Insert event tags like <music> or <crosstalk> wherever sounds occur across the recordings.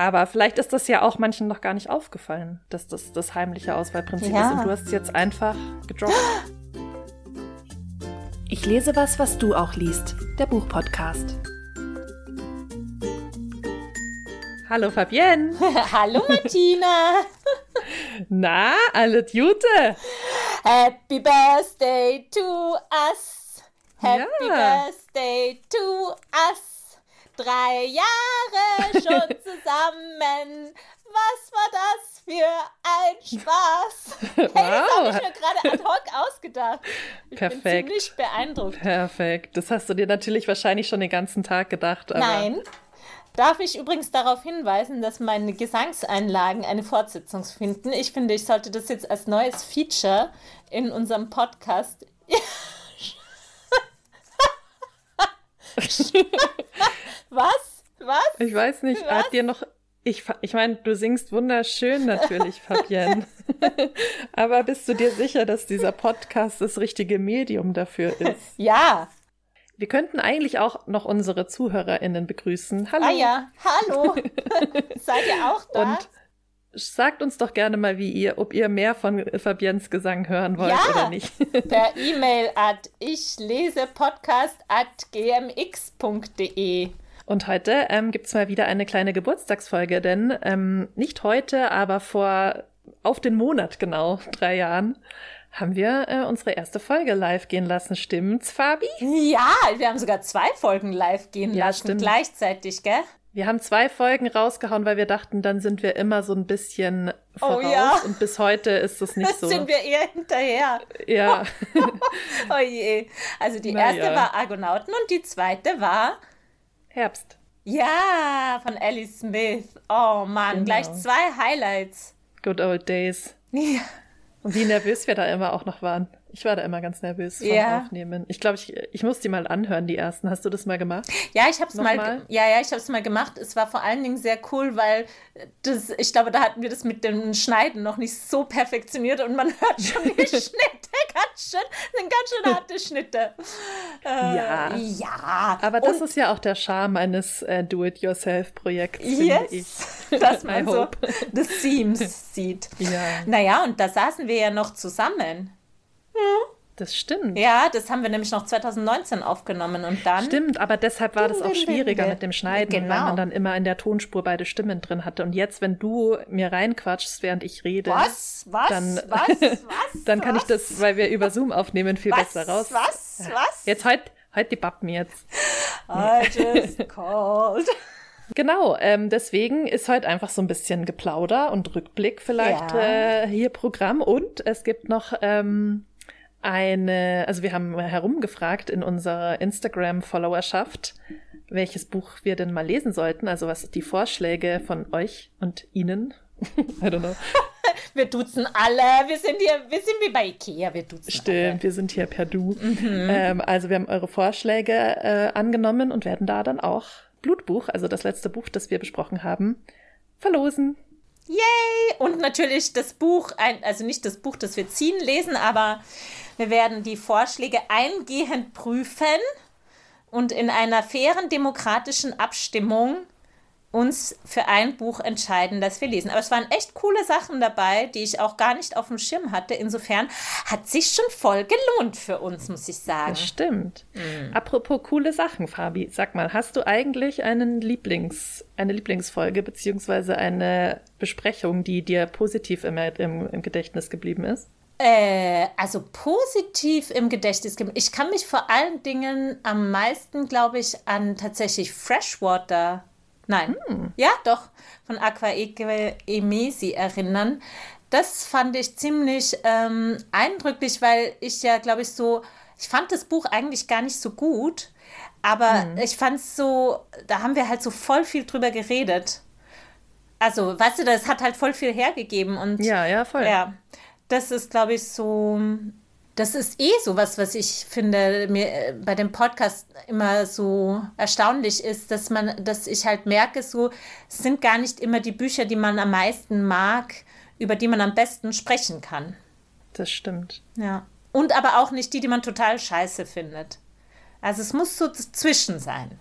Aber vielleicht ist das ja auch manchen noch gar nicht aufgefallen, dass das das heimliche Auswahlprinzip Ja. ist und du hast es jetzt einfach gedroppt. Ich lese was, was du auch liest. Der Buchpodcast. Hallo Fabienne. <laughs> Hallo Martina. <laughs> Na, alle Gute. Happy Birthday to us. Happy Ja. Birthday to us. Drei Jahre schon <laughs> zusammen. Was war das für ein Spaß? Hey, das habe ich Wow. mir gerade ad hoc ausgedacht. Ich bin Perfekt. ziemlich beeindruckt. Perfekt. Das hast du dir natürlich wahrscheinlich schon den ganzen Tag gedacht. Nein. Darf ich übrigens darauf hinweisen, dass meine Gesangseinlagen eine Fortsetzung finden? Ich finde, ich sollte das jetzt als neues Feature in unserem Podcast. <laughs> <laughs> Was? Was? Ich weiß nicht, Was? hat dir noch. Ich, ich meine, du singst wunderschön natürlich, <laughs> Fabienne. Aber bist du dir sicher, dass dieser Podcast das richtige Medium dafür ist? Ja. Wir könnten eigentlich auch noch unsere ZuhörerInnen begrüßen. Hallo. Ah ja. Hallo. <laughs> Seid ihr auch da? Und sagt uns doch gerne mal, wie ihr, ob ihr mehr von Fabiens Gesang hören wollt Ja. oder nicht. <laughs> per E-Mail at ich lese podcast at gmx.de. Und heute ähm, gibt's mal wieder eine kleine Geburtstagsfolge, denn ähm, nicht heute, aber vor auf den Monat genau, drei Jahren, haben wir äh, unsere erste Folge live gehen lassen. Stimmt's, Fabi? Ja, wir haben sogar zwei Folgen live gehen Ja, lassen, stimmt. gleichzeitig, gell? Wir haben zwei Folgen rausgehauen, weil wir dachten, dann sind wir immer so ein bisschen voraus. Oh ja. Und bis heute ist es nicht <laughs> so. Sind wir eher hinterher. ja, <laughs> Oh je. Also die Na erste ja. war Argonauten und die zweite war, Herbst. ja, von Ellie Smith. Oh Mann, Genau. gleich zwei Highlights. Good old days. Ja. Und wie nervös wir da immer auch noch waren. Ich war da immer ganz nervös vom Ja. Aufnehmen. Ich glaube, ich, ich muss die mal anhören, die ersten. Hast du das mal gemacht? Ja, ich habe es mal, ja, ja, ich habe es mal gemacht. Es war vor allen Dingen sehr cool, weil das, ich glaube, da hatten wir das mit dem Schneiden noch nicht so perfektioniert und man <laughs> hört schon die <laughs> Schnitte ganz schön, sind ganz schön harte Schnitte. Äh, Ja. ja. Aber das und ist ja auch der Charme eines äh, Do-it-yourself-Projekts, finde ich. yes, dass man <laughs> so the Seams sieht. Ja, Naja, und da saßen wir ja noch zusammen. Das stimmt. Ja, das haben wir nämlich noch 2019 aufgenommen und dann. Stimmt, aber deshalb war das auch schwieriger mit dem Schneiden, weil Genau. man dann immer in der Tonspur beide Stimmen drin hatte. Und jetzt, wenn du mir reinquatschst, während ich rede, Was? Was? Dann- was? <laughs> Was? dann kann ich das, weil wir über Zoom aufnehmen, viel Was? besser raus. Was? Was? Jetzt halt, halt die Bappen jetzt. I just called. <laughs> Genau, ähm, deswegen ist heute einfach so ein bisschen Geplauder und Rückblick vielleicht Ja. äh, hier Programm. Und es gibt noch ähm, eine, also wir haben herumgefragt in unserer Instagram-Followerschaft, welches Buch wir denn mal lesen sollten, also was die Vorschläge von euch und Ihnen. <laughs> I don't know. <laughs> Wir duzen alle. Wir sind hier, wir sind wie bei Ikea. Wir duzen Stimmt, wir sind hier per Du. Ähm, also wir haben eure Vorschläge äh, angenommen und werden da dann auch Blutbuch, also das letzte Buch, das wir besprochen haben, verlosen. alle. Yay! Und natürlich das Buch, also nicht das Buch, das wir ziehen, lesen, aber wir werden die Vorschläge eingehend prüfen und in einer fairen demokratischen Abstimmung uns für ein Buch entscheiden, das wir lesen. Aber es waren echt coole Sachen dabei, die ich auch gar nicht auf dem Schirm hatte. Insofern hat sich schon voll gelohnt für uns, muss ich sagen. Das stimmt. Mhm. Apropos coole Sachen, Fabi, sag mal, hast du eigentlich einen Lieblings, eine Lieblingsfolge beziehungsweise eine Besprechung, die dir positiv im, im, im Gedächtnis geblieben ist? Äh, also positiv im Gedächtnis. Ich kann mich vor allen Dingen am meisten, glaube ich, an tatsächlich Freshwater, nein, ja, doch, von Aqua Emesi erinnern. Das fand ich ziemlich ähm, eindrücklich, weil ich ja, glaube ich, so, ich fand das Buch eigentlich gar nicht so gut, aber ich fand es so, da haben wir halt so voll viel drüber geredet. Also, weißt du, das hat halt voll viel hergegeben und Ja, ja, voll. ja, das ist, glaube ich, so. Das ist eh sowas, was ich finde, mir äh, bei dem Podcast immer so erstaunlich ist, dass man, dass ich halt merke, so es sind gar nicht immer die Bücher, die man am meisten mag, über die man am besten sprechen kann. Das stimmt. Ja. Und aber auch nicht die, die man total scheiße findet. Also es muss so dazwischen sein.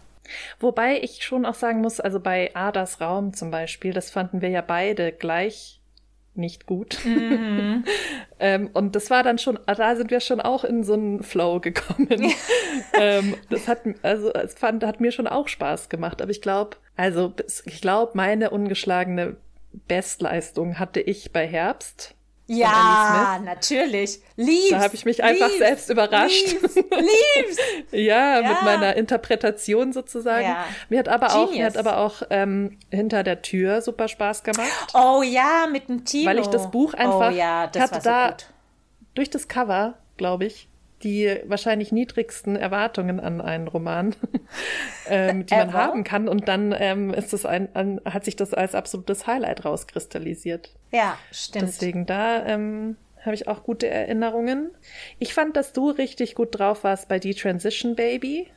Wobei ich schon auch sagen muss, also bei Adas Raum zum Beispiel, das fanden wir ja beide gleich nicht gut. Mhm. <laughs> ähm, und das war dann schon, da sind wir schon auch in so einen Flow gekommen. <laughs> ähm, das hat, also es fand, hat mir schon auch Spaß gemacht. Aber ich glaube, also ich glaube, meine ungeschlagene Bestleistung hatte ich bei Herbst. Ja, natürlich. Lieb's. Da habe ich mich einfach lieb's, selbst überrascht. Lieb's. ja, <laughs> ja, mit meiner Interpretation sozusagen. Ja. Mir hat aber Genius. auch, mir hat aber auch ähm, hinter der Tür super Spaß gemacht. Oh ja, mit dem Team. Weil ich das Buch einfach oh, ja, das hatte so da gut. durch das Cover, glaube ich, die wahrscheinlich niedrigsten Erwartungen an einen Roman, <laughs> ähm, die man haben kann. Und dann ähm, ist es ein, ein, hat sich das als absolutes Highlight rauskristallisiert. Ja, stimmt. Deswegen da ähm, habe ich auch gute Erinnerungen. Ich fand, dass du richtig gut drauf warst bei Die Transition Baby.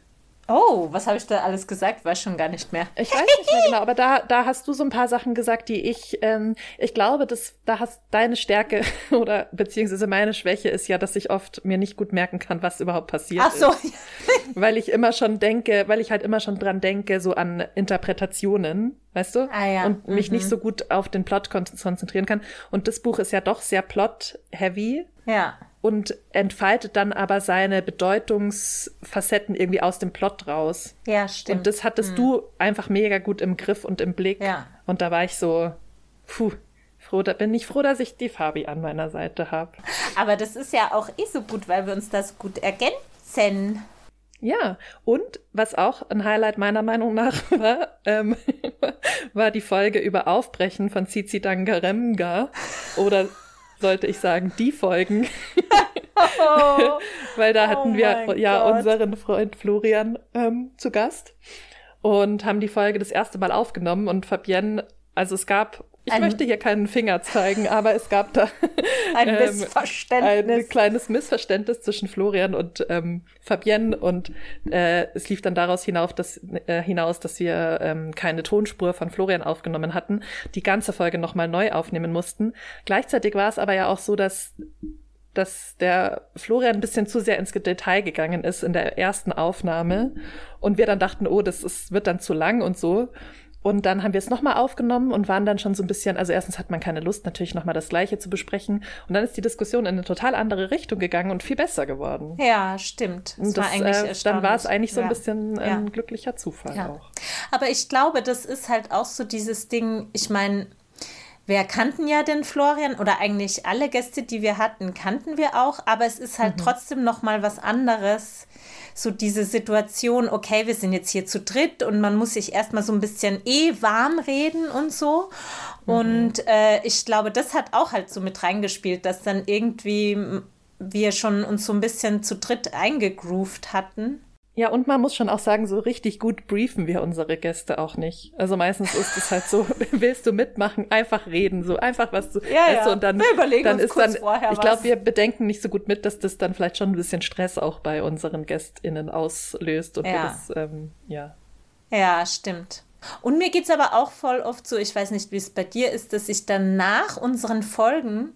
Oh, was habe ich da alles gesagt? Weiß schon gar nicht mehr. Ich weiß nicht mehr <laughs> genau, aber da, da hast du so ein paar Sachen gesagt, die ich, ähm, ich glaube, dass da hast deine Stärke <laughs> oder beziehungsweise meine Schwäche ist ja, dass ich oft mir nicht gut merken kann, was überhaupt passiert Ach so. ist. weil ich immer schon denke, weil ich halt immer schon dran denke, so an Interpretationen, weißt du? Ah, ja. Und mich mhm. nicht so gut auf den Plot konzentrieren kann. Und das Buch ist ja doch sehr plot-heavy. Ja und entfaltet dann aber seine Bedeutungsfacetten irgendwie aus dem Plot raus. Ja, stimmt. Und das hattest mhm. du einfach mega gut im Griff und im Blick. Ja. Und da war ich so, puh, froh, da bin ich froh, dass ich die Fabi an meiner Seite habe. Aber das ist ja auch eh so gut, weil wir uns das gut ergänzen. Ja, und was auch ein Highlight meiner Meinung nach <laughs> war, ähm, <laughs> war die Folge über Aufbrechen von Cici Dangaremga oder sollte ich sagen, die Folgen. Oh, <laughs> <laughs> Weil da hatten oh wir ja Gott. unseren Freund Florian ähm, zu Gast und haben die Folge das erste Mal aufgenommen und Fabienne, also es gab ich ein, möchte hier keinen Finger zeigen, aber es gab da <laughs> ein ähm, Missverständnis. Ein kleines Missverständnis zwischen Florian und ähm, Fabienne und äh, es lief dann daraus hinauf, dass, äh, hinaus, dass wir ähm, keine Tonspur von Florian aufgenommen hatten, die ganze Folge nochmal neu aufnehmen mussten. Gleichzeitig war es aber ja auch so, dass dass der Florian ein bisschen zu sehr ins Detail gegangen ist in der ersten Aufnahme und wir dann dachten, oh, das ist, wird dann zu lang und so. Und dann haben wir es nochmal aufgenommen und waren dann schon so ein bisschen, also erstens hat man keine Lust, natürlich nochmal das Gleiche zu besprechen. Und dann ist die Diskussion in eine total andere Richtung gegangen und viel besser geworden. Ja, stimmt. Das, das war eigentlich äh, dann war es eigentlich so ein bisschen ja. ein glücklicher Zufall ja. auch. Aber ich glaube, das ist halt auch so dieses Ding, ich meine, wir kannten ja den Florian oder eigentlich alle Gäste, die wir hatten, kannten wir auch, aber es ist halt mhm. trotzdem noch mal was anderes, so diese Situation, okay, wir sind jetzt hier zu dritt und man muss sich erstmal so ein bisschen eh warm reden und so. Mhm. Und äh, ich glaube, das hat auch halt so mit reingespielt, dass dann irgendwie wir schon uns so ein bisschen zu dritt eingegroovt hatten. Ja, und man muss schon auch sagen, so richtig gut briefen wir unsere Gäste auch nicht. Also meistens ist es halt so, <laughs> <laughs> willst du mitmachen, einfach reden, so einfach was zu, ja, ja. Du, und dann, wir überlegen dann uns ist kurz dann, vorher ich glaube, wir bedenken nicht so gut mit, dass das dann vielleicht schon ein bisschen Stress auch bei unseren GästInnen auslöst und ja. das, ähm, ja. Ja, stimmt. Und mir geht's aber auch voll oft so, ich weiß nicht, wie es bei dir ist, dass ich dann nach unseren Folgen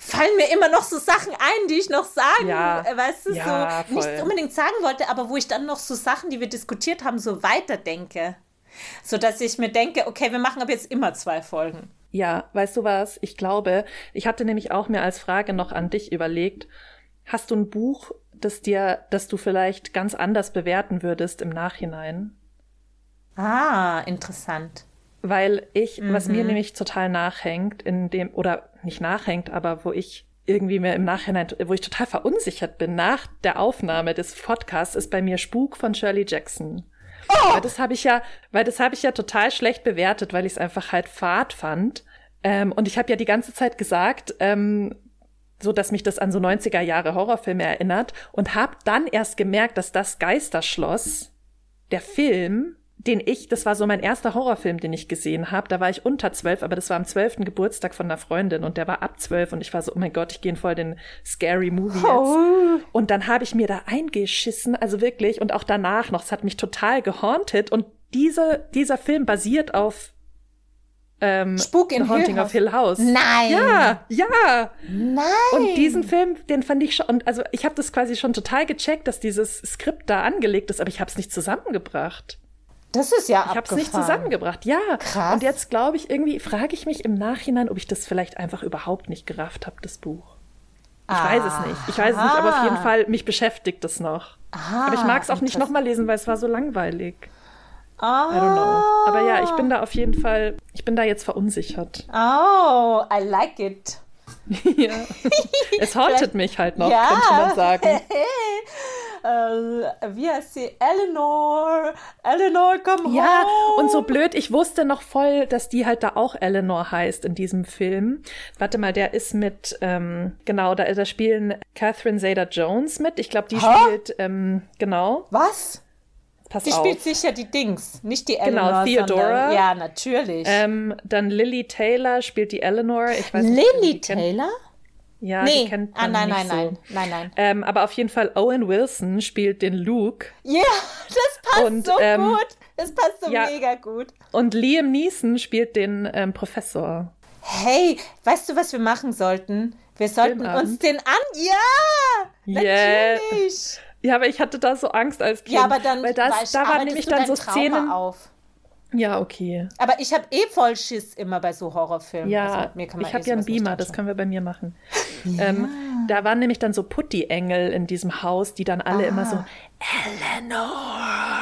fallen mir immer noch so Sachen ein, die ich noch sagen, ja. Äh, weißt du, ja, so nicht unbedingt sagen wollte, aber wo ich dann noch so Sachen, die wir diskutiert haben, so weiterdenke. So dass ich mir denke, okay, wir machen ab jetzt immer zwei Folgen. Ja, weißt du was? Ich glaube, ich hatte nämlich auch mir als Frage noch an dich überlegt, hast du ein Buch, das dir, das du vielleicht ganz anders bewerten würdest im Nachhinein? Ah, interessant. Weil ich, mhm. was mir mhm. nämlich total nachhängt, in dem, oder nicht nachhängt, aber wo ich irgendwie mir im Nachhinein, wo ich total verunsichert bin nach der Aufnahme des Podcasts, ist bei mir Spuk von Shirley Jackson. Oh! Weil das habe ich ja, weil das habe ich ja total schlecht bewertet, weil ich es einfach halt fad fand. Ähm, und ich habe ja die ganze Zeit gesagt, ähm, so dass mich das an so 90er Jahre Horrorfilme erinnert und habe dann erst gemerkt, dass das Geisterschloss, der Film, den ich, das war so mein erster Horrorfilm, den ich gesehen habe. Da war ich unter zwölf, aber das war am zwölften Geburtstag von einer Freundin und der war ab zwölf und ich war so, oh mein Gott, ich gehe voll den Scary Movie jetzt. Oh. Und dann habe ich mir da eingeschissen, also wirklich, und auch danach noch, es hat mich total gehauntet und diese, dieser Film basiert auf ähm, Spuk in The Haunting Hill of Hill House. Nein. Ja, ja. Nein. Und diesen Film, den fand ich schon, und also ich habe das quasi schon total gecheckt, dass dieses Skript da angelegt ist, aber ich habe es nicht zusammengebracht. Das ist ja Ich habe es nicht zusammengebracht. Ja. Krass. Und jetzt glaube ich irgendwie, frage ich mich im Nachhinein, ob ich das vielleicht einfach überhaupt nicht gerafft habe, das Buch. Ich weiß es nicht. Ich weiß es nicht, aber auf jeden Fall, mich beschäftigt es noch. Ah, aber ich mag es auch nicht nochmal lesen, weil es war so langweilig. Ah. I don't know. Aber ja, ich bin da auf jeden Fall, ich bin da jetzt verunsichert. Oh, I like it. <laughs> ja. Es hauntet mich halt noch, Ja. könnte man sagen. <laughs> äh, wie heißt sie? Eleanor. Eleanor, komm Ja, home. und so blöd, ich wusste noch voll, dass die halt da auch Eleanor heißt in diesem Film. Warte mal, der ist mit, ähm, genau, da, da spielen Catherine Zeta-Jones mit. Ich glaube, die Hä? spielt, ähm, genau, Was? pass Die auf. spielt sicher die Dings, nicht die Genau, Eleanor. Theodora. Sondern, ja, natürlich. ähm, dann Lily Taylor spielt die Eleanor. Ich weiß nicht, Lily kennt- Taylor? Ja, nee, die kennt ah, man nein, nicht nein, so. nein, nein, nein. Ähm, aber auf jeden Fall Owen Wilson spielt den Luke Ja, <laughs> das passt Und, so ähm, gut. Das passt so ja. mega gut. und Liam Neeson spielt den ähm, Professor. Hey, weißt du, was wir machen sollten? Wir sollten uns den an. Ja! Yeah. Natürlich! Ja, aber ich hatte da so Angst als Kind. Ja, aber dann weil das, weißt- da waren nämlich dann so Trauma Szenen. auf. Ja, okay. Aber ich habe eh voll Schiss immer bei so Horrorfilmen. Ja, Also mit mir kann man ich eh habe ja einen Beamer, das können wir bei mir machen. <laughs> Ähm, da waren nämlich dann so Putti-Engel in diesem Haus, die dann alle immer so Eleanor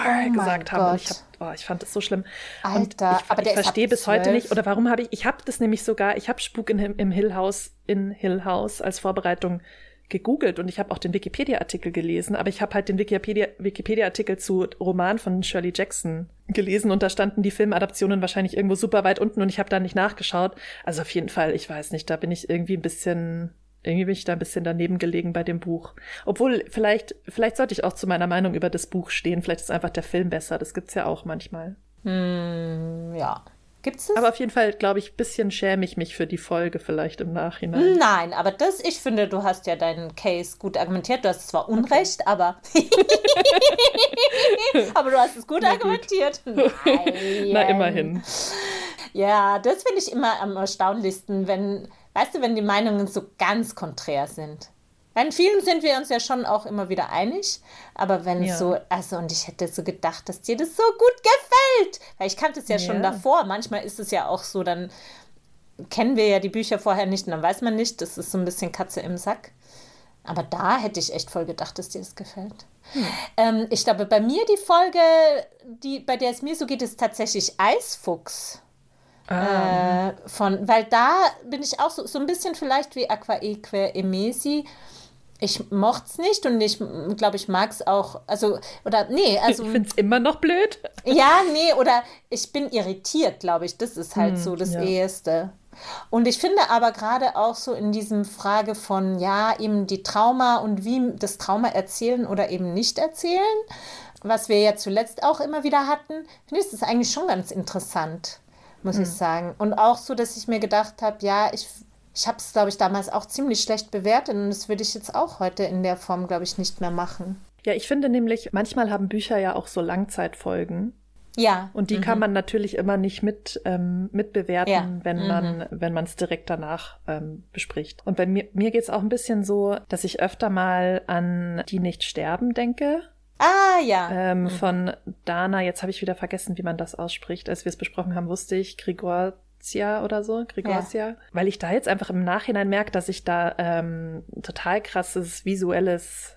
mein gesagt haben. Und ich, hab, oh, ich fand das so schlimm. Alter, ich, aber ich verstehe bis heute 12. nicht, oder warum habe ich, ich habe das nämlich sogar, ich habe Spuk in, im Hill House, in Hill House als Vorbereitung gegoogelt und ich habe auch den Wikipedia-Artikel gelesen, aber ich habe halt den Wikipedia- Wikipedia-Artikel zu Roman von Shirley Jackson gelesen und da standen die Filmadaptionen wahrscheinlich irgendwo super weit unten und ich habe da nicht nachgeschaut. Also auf jeden Fall, ich weiß nicht, da bin ich irgendwie ein bisschen, irgendwie bin ich da ein bisschen daneben gelegen bei dem Buch. Obwohl, vielleicht, vielleicht sollte ich auch zu meiner Meinung über das Buch stehen. Vielleicht ist einfach der Film besser. Das gibt's ja auch manchmal. Hm, ja. Gibt's das? Aber auf jeden Fall, glaube ich, ein bisschen schäme ich mich für die Folge vielleicht im Nachhinein. Nein, aber das, ich finde, du hast ja deinen Case gut argumentiert. Du hast zwar Unrecht, aber. <laughs> aber du hast es gut Na gut. argumentiert. <laughs> Nein. Na, immerhin. Ja, das finde ich immer am erstaunlichsten, wenn, weißt du, wenn die Meinungen so ganz konträr sind. In vielen sind wir uns ja schon auch immer wieder einig, aber wenn Ja. so, also und ich hätte so gedacht, dass dir das so gut gefällt, weil ich kannte es ja, schon Ja. davor. Manchmal ist es ja auch so, dann kennen wir ja die Bücher vorher nicht und dann weiß man nicht, das ist so ein bisschen Katze im Sack. Aber da hätte ich echt voll gedacht, dass dir das gefällt. Ähm, ich glaube, bei mir die Folge, die, bei der es mir so geht, ist tatsächlich Eisfuchs. Ah, Äh, von, weil da bin ich auch so, so ein bisschen vielleicht wie Aquaeque Emesi. Ich mochte es nicht und ich glaube, ich mag es auch, also, oder nee, <laughs> also, ich finde es immer noch blöd. <laughs> ja, nee, oder ich bin irritiert, glaube ich. Das ist halt Hm, so das ja. Eheste. Und ich finde aber gerade auch so in diesem Frage von, ja, eben die Trauma und wie das Trauma erzählen oder eben nicht erzählen, was wir ja zuletzt auch immer wieder hatten, finde ich das eigentlich schon ganz interessant, muss Hm. ich sagen. Und auch so, dass ich mir gedacht habe, ja, ich, ich habe es, glaube ich, damals auch ziemlich schlecht bewertet und das würde ich jetzt auch heute in der Form, glaube ich, nicht mehr machen. Ja, ich finde nämlich, manchmal haben Bücher ja auch so Langzeitfolgen. Ja. Und die kann man natürlich immer nicht mit, ähm, mitbewerten, Ja. wenn man wenn man es direkt danach ähm, bespricht. Und bei mir, mir geht's auch ein bisschen so, dass ich öfter mal an Die nicht sterben denke. Ah, ja. Ähm, Von Dana, jetzt habe ich wieder vergessen, wie man das ausspricht. Als wir es besprochen haben, wusste ich Grigorcia oder so, Grigorcia. Weil ich da jetzt einfach im Nachhinein merke, dass ich da ähm, total krasses visuelles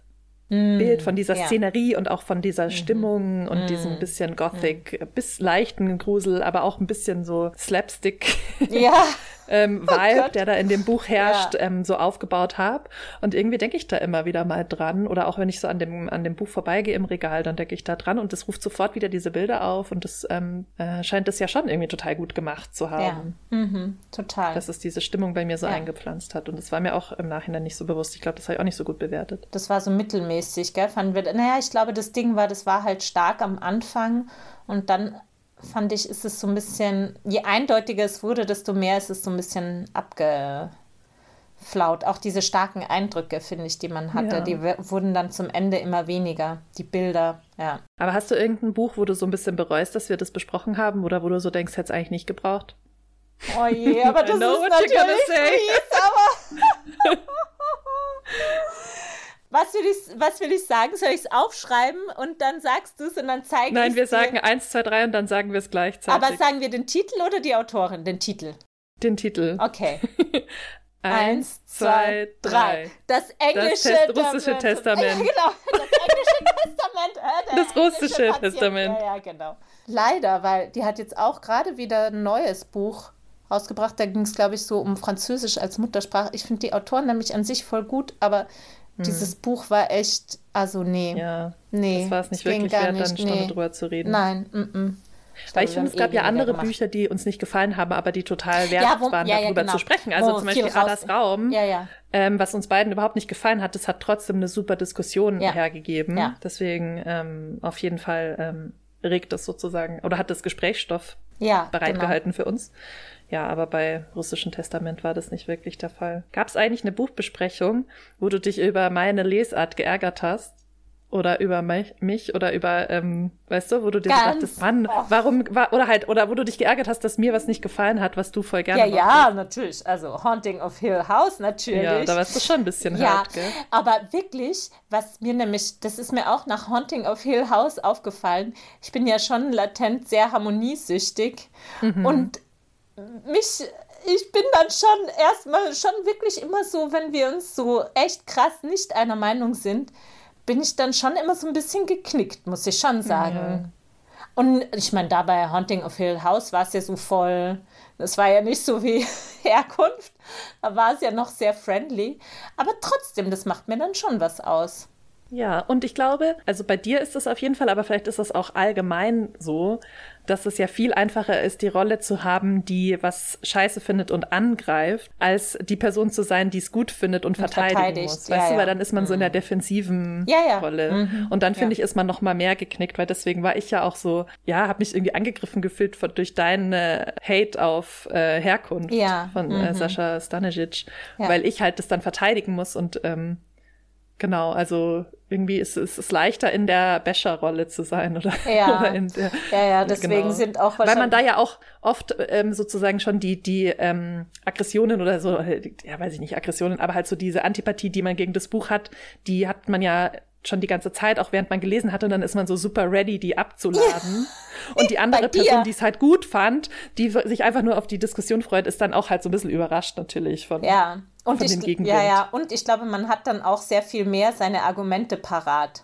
Bild von dieser ja. Szenerie und auch von dieser Stimmung und diesem bisschen Gothic, bis leichten Grusel, aber auch ein bisschen so Slapstick. Ja. <laughs> <laughs> ähm, Oh Vibe, Gott. der da in dem Buch herrscht, Ja. ähm, so aufgebaut habe. Und irgendwie denke ich da immer wieder mal dran. Oder auch wenn ich so an dem, an dem Buch vorbeigehe im Regal, dann denke ich da dran und das ruft sofort wieder diese Bilder auf. Und das ähm, äh, scheint das ja schon irgendwie total gut gemacht zu Ja, haben. mhm, total. Dass es diese Stimmung bei mir so Ja. eingepflanzt hat. Und das war mir auch im Nachhinein nicht so bewusst. Ich glaube, das habe ich auch nicht so gut bewertet. Das war so mittelmäßig, gell? Fanden wir, naja, ich glaube, das Ding war, das war halt stark am Anfang und dann fand ich, ist es so ein bisschen, je eindeutiger es wurde, desto mehr ist es so ein bisschen abgeflaut. Auch diese starken Eindrücke, finde ich, die man hatte, Ja. die wurden dann zum Ende immer weniger. Die Bilder, ja. Aber hast du irgendein Buch, wo du so ein bisschen bereust, dass wir das besprochen haben? Oder wo du so denkst, hätte es eigentlich nicht gebraucht? Oh je, aber das ist natürlich fies, aber <laughs> <laughs> Was will ich, was will ich sagen? Soll ich es aufschreiben und dann sagst du es und dann zeige ich Nein, wir sagen eins, zwei, drei und dann sagen wir es gleichzeitig. Aber sagen wir den Titel oder die Autorin? Den Titel. Den Titel. Okay. <laughs> Eins, zwei, drei. Das englische das Test russische Testament. Ja, genau. Das englische <laughs> Testament. Äh, das russische Patient. Testament. Ja, ja, genau. Leider, weil die hat jetzt auch gerade wieder ein neues Buch rausgebracht. Da ging es, glaube ich, so um Französisch als Muttersprache. Ich finde die Autoren nämlich an sich voll gut, aber hm. dieses Buch war echt, also nee. Ja, nee. Das war es nicht wirklich wert, nicht. dann eine Stunde nee. drüber zu reden. Nein, mm, -mm. Ich Weil ich finde, es gab ja andere gemacht. Bücher, die uns nicht gefallen haben, aber die total wert ja, waren, ja, darüber genau. zu sprechen. Also wo zum Beispiel Adas Raum, ähm, was uns beiden überhaupt nicht gefallen hat, das hat trotzdem eine super Diskussion hergegeben. Deswegen ähm, auf jeden Fall ähm, regt das sozusagen oder hat das Gesprächsstoff bereitgehalten genau. für uns. Ja, aber bei russischen Testament war das nicht wirklich der Fall. Gab es eigentlich eine Buchbesprechung, wo du dich über meine Lesart geärgert hast? Oder über mich, mich oder über, ähm, weißt du, wo du dir Ganz dachtest, Mann, oft. warum, war, oder halt, oder wo du dich geärgert hast, dass mir was nicht gefallen hat, was du voll gerne Ja, ja, natürlich. Also Haunting of Hill House, natürlich. Ja, da warst du schon ein bisschen ja, hart, gell? Aber wirklich, was mir nämlich, das ist mir auch nach Haunting of Hill House aufgefallen. Ich bin ja schon latent sehr harmoniesüchtig. Mhm. Und mich, ich bin dann schon erstmal schon wirklich immer so, wenn wir uns so echt krass nicht einer Meinung sind, bin ich dann schon immer so ein bisschen geknickt, muss ich schon sagen. Ja. Und ich meine, da bei Haunting of Hill House war es ja so voll. Das war ja nicht so wie <laughs> Herkunft. Da war es ja noch sehr friendly. Aber trotzdem, das macht mir dann schon was aus. Ja, und ich glaube, also bei dir ist das auf jeden Fall, aber vielleicht ist das auch allgemein so, dass es ja viel einfacher ist, die Rolle zu haben, die was scheiße findet und angreift, als die Person zu sein, die es gut findet und, und verteidigen muss. Weißt ja, du, weil dann ist man mhm. so in der mhm. defensiven ja, Rolle. Mhm. Und dann finde ich, ist man noch mal mehr geknickt, weil deswegen war ich ja auch so, ja, habe mich irgendwie angegriffen gefühlt von, durch deinen äh, Hate auf äh, Herkunft von äh, mhm. äh, Sascha Stanisic, weil ich halt das dann verteidigen muss und ähm, Genau, also irgendwie ist es leichter in der Becher-Rolle zu sein oder, ja. <laughs> oder in der, ja, ja, deswegen genau. sind auch weil man da ja auch oft ähm, sozusagen schon die die ähm, Aggressionen oder so, ja weiß ich nicht Aggressionen, aber halt so diese Antipathie, die man gegen das Buch hat, die hat man ja schon die ganze Zeit, auch während man gelesen hat, und dann ist man so super ready, die abzuladen. <laughs> Und die andere Person, die es halt gut fand, die sich einfach nur auf die Diskussion freut, ist dann auch halt so ein bisschen überrascht natürlich von, ja. Und von ich, dem Gegenwind. Ja, ja, und ich glaube, man hat dann auch sehr viel mehr seine Argumente parat.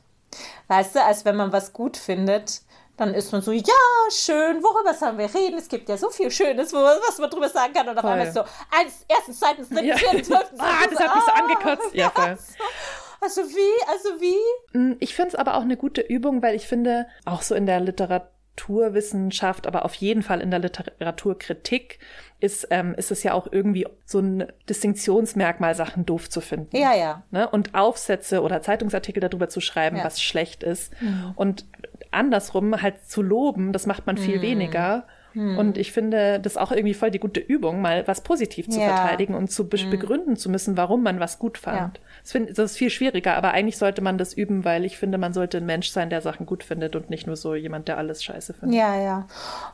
Weißt du, als wenn man was gut findet, dann ist man so, ja, schön, worüber sollen wir reden? Es gibt ja so viel Schönes, wo, was man drüber sagen kann. Und auf einmal ist so, eins, erstens, zweitens, drittens, ja. viertens, fünftens. ah, das hat mich so angekotzt. Ja, voll. <laughs> Also wie? Also wie? Mm, ich finde es aber auch eine gute Übung, weil ich finde, auch so in der Literaturwissenschaft, aber auf jeden Fall in der Literaturkritik ist, ähm, ist es ja auch irgendwie so ein Distinktionsmerkmal, Sachen doof zu finden. Ja, ja. Ne? Und Aufsätze oder Zeitungsartikel darüber zu schreiben, ja. was schlecht ist. Mhm. Und andersrum halt zu loben, das macht man viel mhm. weniger. Hm. Und ich finde das auch irgendwie voll die gute Übung, mal was positiv zu ja. verteidigen und zu be hm. begründen zu müssen, warum man was gut fand. Ja. Das, find, das ist viel schwieriger, aber eigentlich sollte man das üben, weil ich finde, man sollte ein Mensch sein, der Sachen gut findet und nicht nur so jemand, der alles scheiße findet. Ja, ja.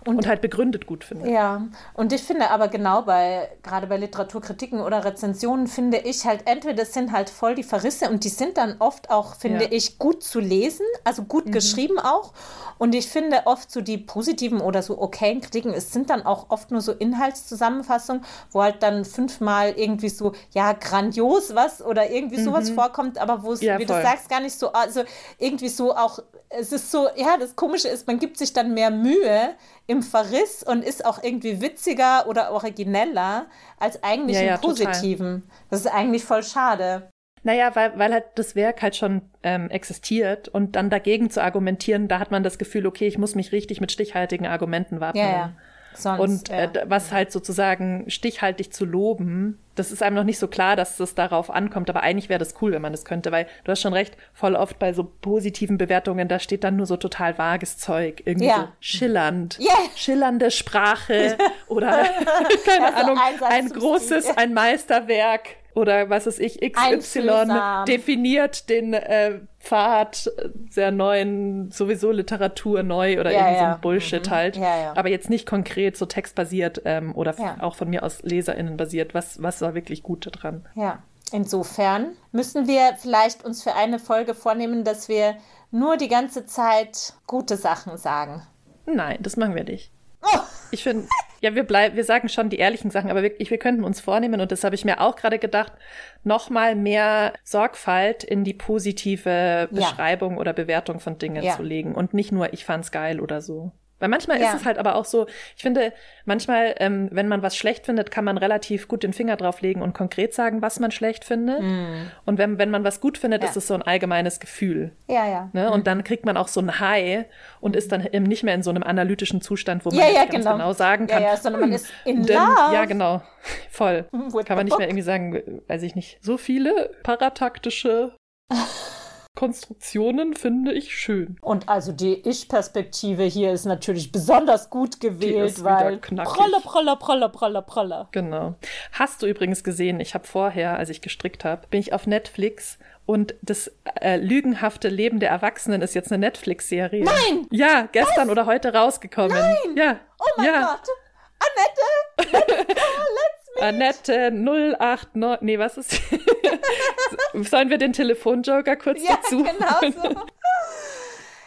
Und, und halt begründet gut findet. Ja, und ich finde aber genau bei, gerade bei Literaturkritiken oder Rezensionen, finde ich halt, entweder sind halt voll die Verrisse und die sind dann oft auch, finde ja. ich, gut zu lesen, also gut mhm. geschrieben auch. Und ich finde oft so die positiven oder so okayen Kritiken, es sind dann auch oft nur so Inhaltszusammenfassungen, wo halt dann fünfmal irgendwie so, ja, grandios was oder irgendwie mhm. sowas vorkommt, aber wo es, ja, wie voll. du sagst, gar nicht so, also irgendwie so auch, es ist so, ja, das Komische ist, man gibt sich dann mehr Mühe im Verriss und ist auch irgendwie witziger oder origineller als eigentlich ja, im ja, Positiven. Total. Das ist eigentlich voll schade. Naja, weil, weil halt das Werk halt schon ähm, existiert und dann dagegen zu argumentieren, da hat man das Gefühl, okay, ich muss mich richtig mit stichhaltigen Argumenten wappnen. Ja, ja. Sonst, und äh, was halt sozusagen stichhaltig zu loben, das ist einem noch nicht so klar, dass es darauf ankommt, aber eigentlich wäre das cool, wenn man das könnte, weil du hast schon recht, voll oft bei so positiven Bewertungen, da steht dann nur so total vages Zeug, irgendwie ja. so schillernd, yeah. schillernde Sprache <laughs> oder <laughs> keine also Ahnung, ein großes, ein Meisterwerk oder was ist ich, XY definiert den äh, Pfad der neuen, sowieso Literatur neu oder ja, irgend so ein Bullshit mhm. halt. Ja. Aber jetzt nicht konkret so textbasiert ähm, oder auch von mir aus LeserInnen basiert. Was, was war wirklich gut dran? Ja. Insofern müssen wir vielleicht uns für eine Folge vornehmen, dass wir nur die ganze Zeit gute Sachen sagen. Nein, das machen wir nicht. Oh. Ich finde, ja, wir bleiben, wir sagen schon die ehrlichen Sachen, aber wirklich, wir könnten uns vornehmen, und das habe ich mir auch gerade gedacht, nochmal mehr Sorgfalt in die positive Beschreibung ja. oder Bewertung von Dingen ja. zu legen und nicht nur, ich fand's geil oder so. Weil manchmal ja. ist es halt aber auch so, ich finde, manchmal, ähm, wenn man was schlecht findet, kann man relativ gut den Finger drauflegen und konkret sagen, was man schlecht findet. Mm. Und wenn, wenn man was gut findet, ja. ist es so ein allgemeines Gefühl. Ja, ja. Ne? Und mhm. dann kriegt man auch so ein High und ist dann eben nicht mehr in so einem analytischen Zustand, wo man ja, ja, ganz genau. genau. sagen kann. Ja, ja, sondern man hm, ist in denn, love. Ja, genau. <laughs> Voll. kann man nicht mehr irgendwie sagen, weiß ich nicht, so viele parataktische <laughs> Konstruktionen finde ich schön. Und also die Ich-Perspektive hier ist natürlich besonders gut gewählt, weil pralle, pralle, pralle, pralle, pralle. Genau. Hast du übrigens gesehen, ich habe vorher, als ich gestrickt habe, bin ich auf Netflix und das äh, lügenhafte Leben der Erwachsenen ist jetzt eine Netflix-Serie. Nein! Ja, gestern Was? oder heute rausgekommen. Nein! Ja. Oh mein ja. Gott! Annette! <laughs> Annette 089. Nee, was ist. <laughs> Sollen wir den Telefonjoker kurz ja, dazu? Genau so. <laughs>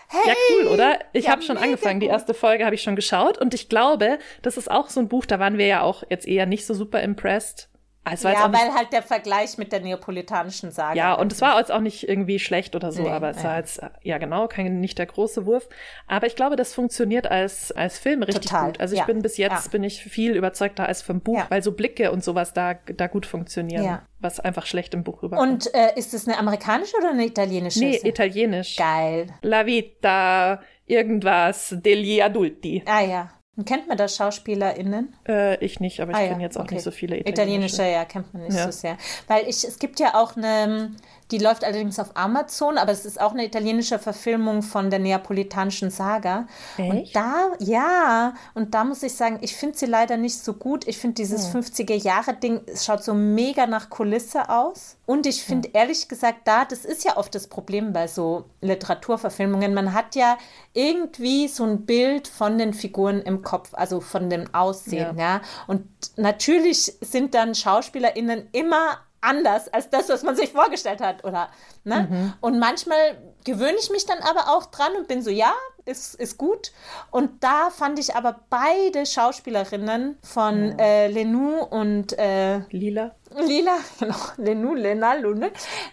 Hey, ja, cool, oder? Ich ja, habe schon angefangen. Die erste Folge habe ich schon geschaut und ich glaube, das ist auch so ein Buch, da waren wir ja auch jetzt eher nicht so super impressed. Also ja, weil halt der Vergleich mit der neapolitanischen Sage. Ja, und es war jetzt auch nicht irgendwie schlecht oder so, nee, aber es war jetzt, ja genau, kein, nicht der große Wurf. Aber ich glaube, das funktioniert als, als Film richtig Total. gut. Also ich ja. bin bis jetzt, ja. bin ich viel überzeugter als vom Buch, ja. weil so Blicke und sowas da, da gut funktionieren. Ja. Was einfach schlecht im Buch rüberkommt. Und äh, ist es eine amerikanische oder eine italienische? Nee, italienisch. Geil. La vita, irgendwas, degli adulti. Ah ja. Kennt man da SchauspielerInnen? Äh, ich nicht, aber ich ah, kenne jetzt auch okay. nicht so viele italienische. Italienische, ja, kennt man nicht ja. so sehr. Weil ich, es gibt ja auch eine, die läuft allerdings auf Amazon, aber es ist auch eine italienische Verfilmung von der neapolitanischen Saga. Echt? Und da, ja, und da muss ich sagen, ich finde sie leider nicht so gut. Ich finde dieses hm. 50er-Jahre-Ding, es schaut so mega nach Kulisse aus. Und ich finde hm. ehrlich gesagt, da, das ist ja oft das Problem bei so Literaturverfilmungen. Man hat ja irgendwie so ein Bild von den Figuren im Kopf, also von dem Aussehen, ja. ja? Und natürlich sind dann SchauspielerInnen immer anders als das, was man sich vorgestellt hat, oder? Ne? Mhm. Und manchmal gewöhne ich mich dann aber auch dran und bin so, ja, ist, ist gut. Und da fand ich aber beide Schauspielerinnen von ja. äh, Lenou und äh, Lila. Lila, <laughs> genau, Lenou, Lena, Lune,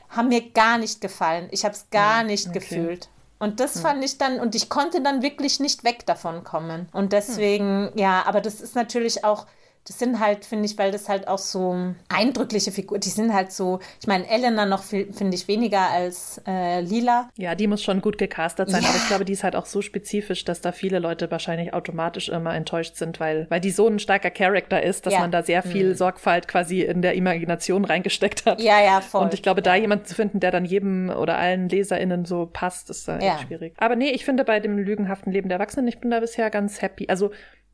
haben mir gar nicht gefallen. Ich habe es gar ja, nicht okay. gefühlt. Und das fand ich dann, und ich konnte dann wirklich nicht weg davon kommen. Und deswegen, hm. ja, aber das ist natürlich auch das sind halt, finde ich, weil das halt auch so eindrückliche Figuren, die sind halt so, ich meine, Elena noch finde ich weniger als äh, Lila. Ja, die muss schon gut gecastet sein, ja. aber ich glaube, die ist halt auch so spezifisch, dass da viele Leute wahrscheinlich automatisch immer enttäuscht sind, weil, weil die so ein starker Charakter ist, dass ja. man da sehr viel mhm. Sorgfalt quasi in der Imagination reingesteckt hat. Ja, ja, voll. Und ich glaube, da jemanden zu finden, der dann jedem oder allen LeserInnen so passt, ist da echt schwierig. Aber nee, ich finde bei dem lügenhaften Leben der Erwachsenen, ich bin da bisher ganz happy. Also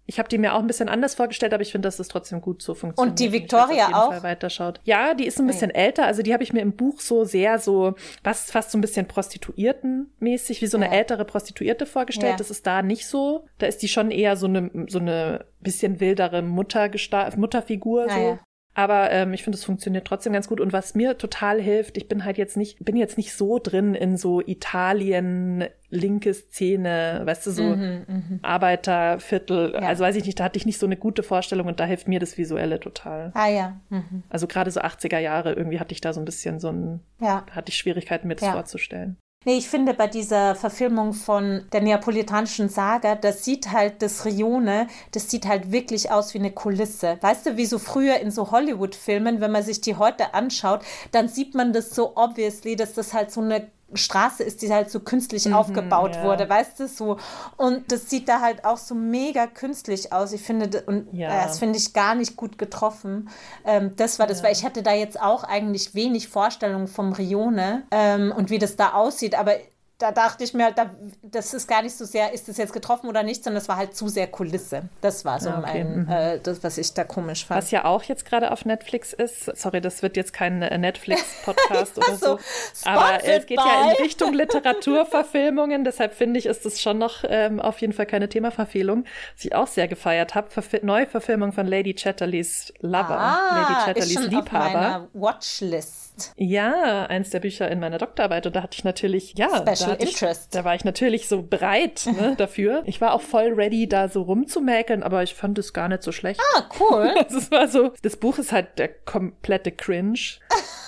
ich habe die mir auch ein bisschen anders vorgestellt, aber ich finde, dass es trotzdem gut so funktioniert. Und die Victoria auch? Weiterschaut. Ja, die ist ein bisschen okay. älter. Also die habe ich mir im Buch so sehr so, was fast so ein bisschen Prostituiertenmäßig, wie so eine ja. ältere Prostituierte vorgestellt. Ja. Das ist da nicht so. Da ist die schon eher so eine, so eine bisschen wildere Mutterfigur. Ja, so. Aber ähm, ich finde, es funktioniert trotzdem ganz gut. Und was mir total hilft, ich bin halt jetzt nicht, bin jetzt nicht so drin in so Italien, linke Szene, weißt du, so mhm, mhm. Arbeiterviertel. Ja. Also weiß ich nicht, da hatte ich nicht so eine gute Vorstellung und da hilft mir das Visuelle total. Ah ja. Mhm. Also gerade so 80er Jahre, irgendwie hatte ich da so ein bisschen so ein, ja. hatte ich Schwierigkeiten, mir das ja. vorzustellen. Nee, ich finde bei dieser Verfilmung von der neapolitanischen Saga, das sieht halt das Rione, das sieht halt wirklich aus wie eine Kulisse. Weißt du, wie so früher in so Hollywood-Filmen, wenn man sich die heute anschaut, dann sieht man das so obviously, dass das halt so eine Straße ist, die halt so künstlich mhm, aufgebaut ja. wurde, weißt du, so. Und das sieht da halt auch so mega künstlich aus. Ich finde, und ja. äh, das finde ich gar nicht gut getroffen. Ähm, das war das, ja. weil ich hatte da jetzt auch eigentlich wenig Vorstellung vom Rione ähm, und wie das da aussieht, aber da dachte ich mir, halt, da, das ist gar nicht so sehr, ist es jetzt getroffen oder nicht, sondern es war halt zu sehr Kulisse. Das war so ah, okay. mein, mhm. äh, das, was ich da komisch fand. Was ja auch jetzt gerade auf Netflix ist, sorry, das wird jetzt kein äh, Netflix-Podcast <laughs> oder so, aber es geht by. ja in Richtung Literaturverfilmungen, deshalb finde ich, ist das schon noch ähm, auf jeden Fall keine Themaverfehlung, was ich auch sehr gefeiert habe. Verfi Neuverfilmung von Lady Chatterleys Lover, ah, Lady Chatterleys Liebhaber. Auf meiner Watchlist. Ja, eins der Bücher in meiner Doktorarbeit und da hatte ich natürlich, ja, Special Interest. Ich, da war ich natürlich so bereit <laughs> ne, dafür. Ich war auch voll ready, da so rumzumäkeln, aber ich fand es gar nicht so schlecht. Ah, cool. <laughs> Also es war so, das Buch ist halt der komplette Cringe.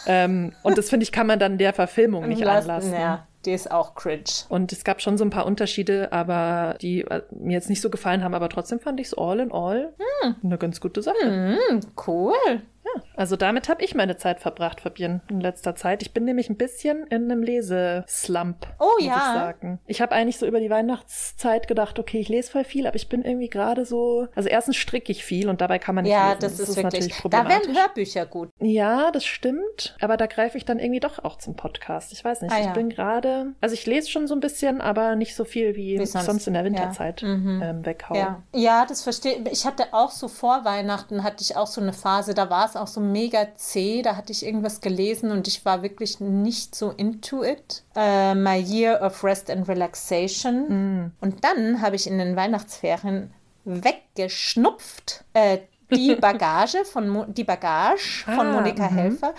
ähm, und das finde ich, kann man dann der Verfilmung nicht Lassen, anlassen. Ja. Die ist auch cringe. Und es gab schon so ein paar Unterschiede, aber die äh, mir jetzt nicht so gefallen haben, aber trotzdem fand ich es all in all hm. eine ganz gute Sache. Hm, cool. Ja, also damit habe ich meine Zeit verbracht, Fabienne, in letzter Zeit. Ich bin nämlich ein bisschen in einem Leseslump. Oh muss ja. Ich, sagen. ich habe eigentlich so über die Weihnachtszeit gedacht, okay, ich lese voll viel, aber ich bin irgendwie gerade so. Also erstens stricke ich viel und dabei kann man nicht ja, lesen. das, das ist, ist wirklich. Da wären Hörbücher gut. Ja, das stimmt. Aber da greife ich dann irgendwie doch auch zum Podcast. Ich weiß nicht. Ah, ja. Ich bin gerade. Also ich lese schon so ein bisschen, aber nicht so viel wie, wie sonst. sonst. in der Winterzeit ja. mhm. ähm, weghauen. Ja. ja, das verstehe ich. Ich hatte auch so vor Weihnachten hatte ich auch so eine Phase, da war es auch so mega zäh. Da hatte ich irgendwas gelesen und ich war wirklich nicht so into it. Uh, My Year of Rest and Relaxation. Mm. Und dann habe ich in den Weihnachtsferien weggeschnupft äh, die <laughs> Bagage von Mo die Bagage von ah, Monika -hmm. Helfer.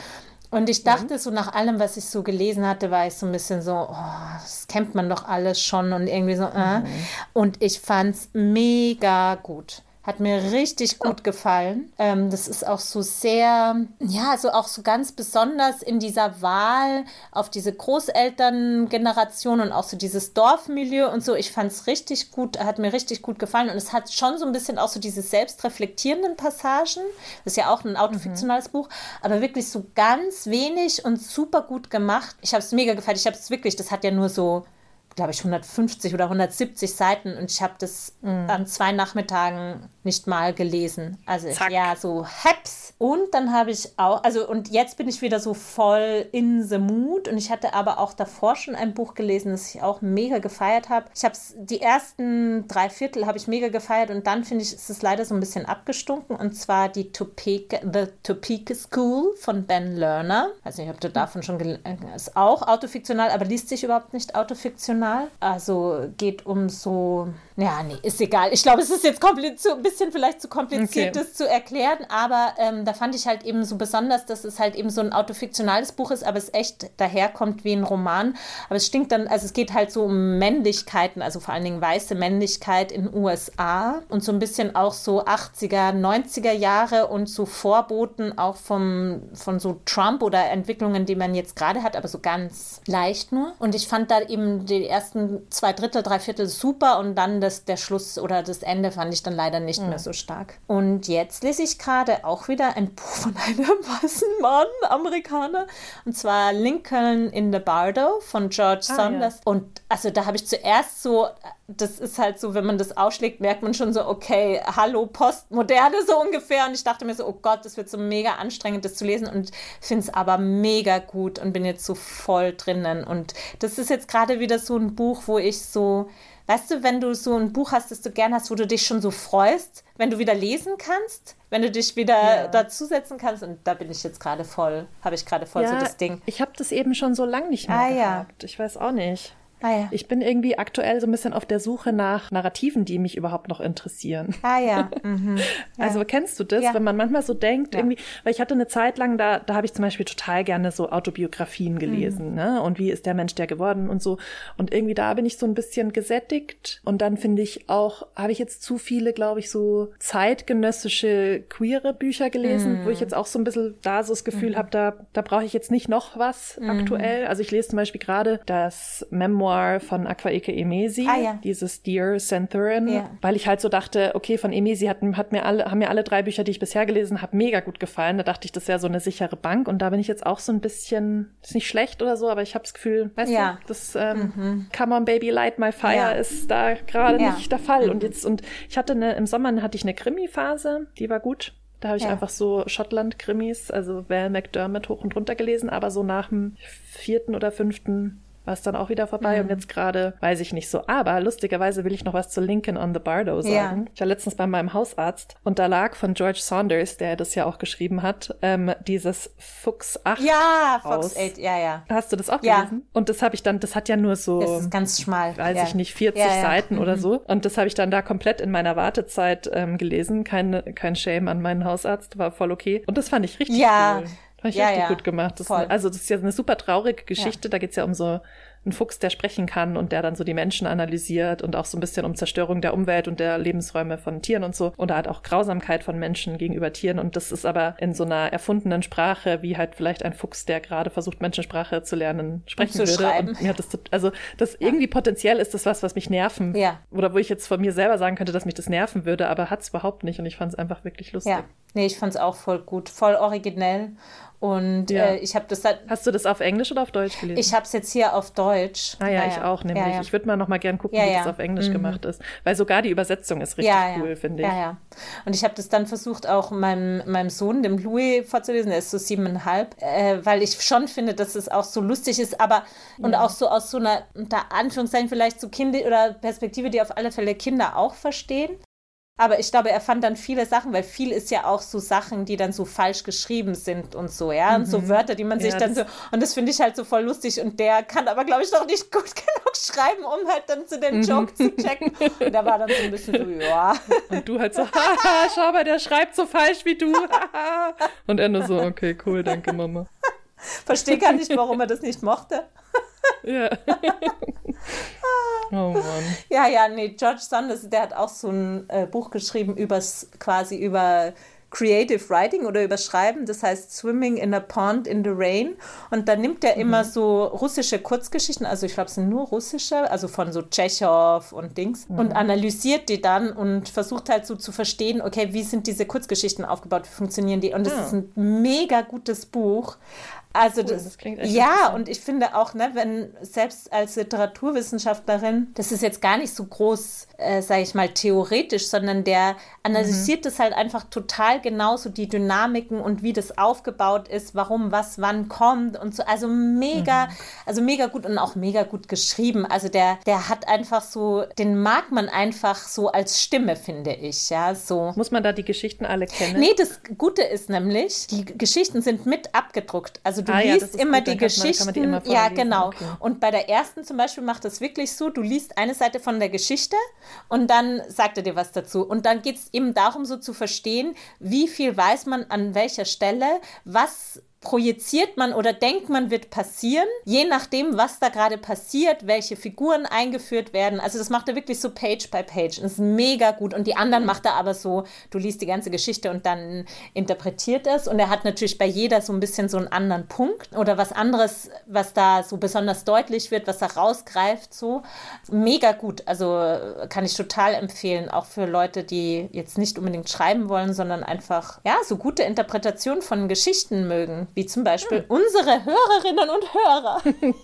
Und ich dachte, so nach allem, was ich so gelesen hatte, war ich so ein bisschen so, oh, das kennt man doch alles schon und irgendwie so. Äh. Mhm. Und ich fand es mega gut. Hat mir richtig gut gefallen. Ähm, das ist auch so sehr, ja, also auch so ganz besonders in dieser Wahl auf diese Großelterngeneration und auch so dieses Dorfmilieu und so. Ich fand es richtig gut, hat mir richtig gut gefallen. Und es hat schon so ein bisschen auch so diese selbstreflektierenden Passagen. Das ist ja auch ein autofiktionales mhm. Buch, aber wirklich so ganz wenig und super gut gemacht. Ich habe es mega gefallen. Ich habe es wirklich, das hat ja nur so glaube ich, 150 oder 170 Seiten und ich habe das mm. an zwei Nachmittagen nicht mal gelesen. Also Zack. ja, so Heps. Und dann habe ich auch, also und jetzt bin ich wieder so voll in the mood und ich hatte aber auch davor schon ein Buch gelesen, das ich auch mega gefeiert habe. Ich habe die ersten drei Viertel habe ich mega gefeiert und dann finde ich, ist es leider so ein bisschen abgestunken und zwar die Topeka, The Topeka School von Ben Lerner. weiß nicht, ob du davon schon gelesen Ist auch autofiktional, aber liest sich überhaupt nicht autofiktional emotional. Also geht um so, ja, nee, ist egal. Ich glaube, es ist jetzt ein bisschen vielleicht zu kompliziert, okay. das zu erklären, aber ähm, da fand ich halt eben so besonders, dass es halt eben so ein autofiktionales Buch ist, aber es echt daherkommt wie ein Roman. Aber es stinkt dann, also es geht halt so um Männlichkeiten, also vor allen Dingen weiße Männlichkeit in USA und so ein bisschen auch so 80er, 90er Jahre und so Vorboten auch vom, von so Trump oder Entwicklungen, die man jetzt gerade hat, aber so ganz leicht nur. Und ich fand da eben die ersten zwei Drittel, drei Viertel super und dann das, der Schluss oder das Ende fand ich dann leider nicht mhm. mehr so stark. Und jetzt lese ich gerade auch wieder ein <laughs> Buch von einem weißen Mann, Amerikaner, und zwar Lincoln in the Bardo von George ah, Saunders. Ja. Und also da habe ich zuerst so, das ist halt so, wenn man das ausschlägt, merkt man schon so, okay, hallo, Postmoderne so ungefähr. Und ich dachte mir so, oh Gott, das wird so mega anstrengend, das zu lesen. Und finde es aber mega gut und bin jetzt so voll drinnen. Und das ist jetzt gerade wieder so ein Buch, wo ich so, weißt du, wenn du so ein Buch hast, das du gern hast, wo du dich schon so freust, wenn du wieder lesen kannst, wenn du dich wieder ja. dazusetzen kannst. Und da bin ich jetzt gerade voll, habe ich gerade voll ja, so das Ding. Ich habe das eben schon so lange nicht mehr ah, gehabt. Ja. Ich weiß auch nicht. Ah, ja. Ich bin irgendwie aktuell so ein bisschen auf der Suche nach Narrativen, die mich überhaupt noch interessieren. Ah ja. <laughs> Mhm. ja. Also kennst du das, ja. wenn man manchmal so denkt, irgendwie, weil ich hatte eine Zeit lang, da, da habe ich zum Beispiel total gerne so Autobiografien gelesen, mhm. ne? Und wie ist der Mensch der geworden und so. Und irgendwie da bin ich so ein bisschen gesättigt. Und dann finde ich auch, habe ich jetzt zu viele, glaube ich, so zeitgenössische queere Bücher gelesen, mhm. wo ich jetzt auch so ein bisschen da so das Gefühl mhm. habe, da, da brauche ich jetzt nicht noch was mhm. aktuell. Also ich lese zum Beispiel gerade das Memoir Memoir von Akwaeke Emesi, ah, ja. dieses Dear Centaurin, ja. weil ich halt so dachte, okay, von Emesi hat, hat mir alle, haben mir alle drei Bücher, die ich bisher gelesen habe, mega gut gefallen. Da dachte ich, das wäre so eine sichere Bank und da bin ich jetzt auch so ein bisschen, ist nicht schlecht oder so, aber ich habe das Gefühl, weißt ja. du, das ähm, mhm. Come on Baby Light My Fire ist da gerade nicht der Fall. Mhm. Und jetzt, und ich hatte eine, im Sommer hatte ich eine Krimi-Phase, die war gut. Da habe ich ja. einfach so Schottland-Krimis, also Val McDermott hoch und runter gelesen, aber so nach dem vierten oder fünften war es dann auch wieder vorbei Mhm. und jetzt gerade weiß ich nicht so. Aber lustigerweise will ich noch was zu Lincoln on the Bardo sagen. Ja. Ich war letztens bei meinem Hausarzt und da lag von George Saunders, der das ja auch geschrieben hat, ähm, dieses Fuchs 8. Ja. Fox 8, ja, ja. Hast du das auch Ja. gelesen? Und das habe ich dann, das hat ja nur so Das ist ganz schmal. weiß ja. ich nicht, 40 Ja, ja. Seiten oder so. Und das habe ich dann da komplett in meiner Wartezeit ähm, gelesen. Keine, kein Shame an meinen Hausarzt, war voll okay. Und das fand ich richtig Ja. cool. Fand ich Ja, richtig ja. gut gemacht. Das, Voll. also das ist ja eine super traurige Geschichte. Da geht's ja um so einen Fuchs, der sprechen kann und der dann so die Menschen analysiert und auch so ein bisschen um Zerstörung der Umwelt und der Lebensräume von Tieren und so. Und da hat auch Grausamkeit von Menschen gegenüber Tieren. Und das ist aber in so einer erfundenen Sprache, wie halt vielleicht ein Fuchs, der gerade versucht, Menschensprache zu lernen, sprechen zu würde. schreiben. Und mir hat das, also das irgendwie potenziell ist das was, was mich nerven. Ja. Oder wo ich jetzt von mir selber sagen könnte, dass mich das nerven würde, aber hat's überhaupt nicht. Und ich fand es einfach wirklich lustig. Ja, nee, ich fand es auch voll gut, voll originell. Und Ja. äh, ich habe das dann, Hast du das auf Englisch oder auf Deutsch gelesen? ich habe es jetzt hier auf Deutsch. Ah ja, ich auch nämlich. Ja, ja. Ich würde mal noch mal gern gucken, Ja, wie ja. das auf Englisch Mhm. gemacht ist. Weil sogar die Übersetzung ist richtig ja, ja. cool, finde ich. Ja, ja. Und ich habe das dann versucht, auch meinem, meinem Sohn, dem Louis, vorzulesen. Der ist so siebeneinhalb, äh, weil ich schon finde, dass es auch so lustig ist, aber und auch so aus so einer, unter Anführungszeichen, vielleicht so Kinder oder Perspektive, die auf alle Fälle Kinder auch verstehen. Aber ich glaube, er fand dann viele Sachen, weil viel ist ja auch so Sachen, die dann so falsch geschrieben sind und so, ja. Und so Wörter, die man sich Ja, dann so. Und das finde ich halt so voll lustig. Und der kann aber, glaube ich, noch nicht <laughs> gut genug schreiben, um halt dann zu den Joke zu checken. Und da war dann so ein bisschen so, ja. Und du halt so, haha, schau mal, der schreibt so falsch wie du. haha. <laughs> Und er nur so, okay, cool, danke, Mama. Verstehe gar nicht, warum er das nicht mochte. Ja. <laughs> Mann. <laughs> Ja, ja, nee, George Sanders, der hat auch so ein äh, Buch geschrieben übers quasi über Creative Writing oder über Schreiben, das heißt Swimming in a Pond in the Rain. Und da nimmt er immer so russische Kurzgeschichten, also ich glaube, es sind nur russische, also von so Tschechow und Dings, und analysiert die dann und versucht halt so zu verstehen, okay, wie sind diese Kurzgeschichten aufgebaut, wie funktionieren die? Und das Ah. ist ein mega gutes Buch. Also das, das klingt echt ja, und ich finde auch, ne, wenn selbst als Literaturwissenschaftlerin, das ist jetzt gar nicht so groß, äh, sage ich mal, theoretisch, sondern der analysiert das halt einfach total genauso die Dynamiken und wie das aufgebaut ist, warum was wann kommt und so. Also mega, also mega gut und auch mega gut geschrieben. Also der, der hat einfach so, den mag man einfach so als Stimme, finde ich, ja, so. Muss man da die Geschichten alle kennen? Nee, das Gute ist nämlich, die Geschichten sind mit abgedruckt. Also du Ah ja, liest ist immer gut, die man- man immer ja, vorlesen, genau. okay. Und bei der ersten zum Beispiel macht das wirklich so, du liest eine Seite von der Geschichte und dann sagt er dir was dazu. Und dann geht es eben darum, so zu verstehen, wie viel weiß man an welcher Stelle, was projiziert man oder denkt man wird passieren, je nachdem, was da gerade passiert, welche Figuren eingeführt werden. Also das macht er wirklich so Page by Page. Das ist mega gut. Und die anderen macht er aber so, du liest die ganze Geschichte und dann interpretiert es. Und er hat natürlich bei jeder so ein bisschen so einen anderen Punkt oder was anderes, was da so besonders deutlich wird, was da rausgreift. So mega gut. Also kann ich total empfehlen, auch für Leute, die jetzt nicht unbedingt schreiben wollen, sondern einfach ja so gute Interpretationen von Geschichten mögen, wie zum Beispiel unsere Hörerinnen und Hörer. <laughs>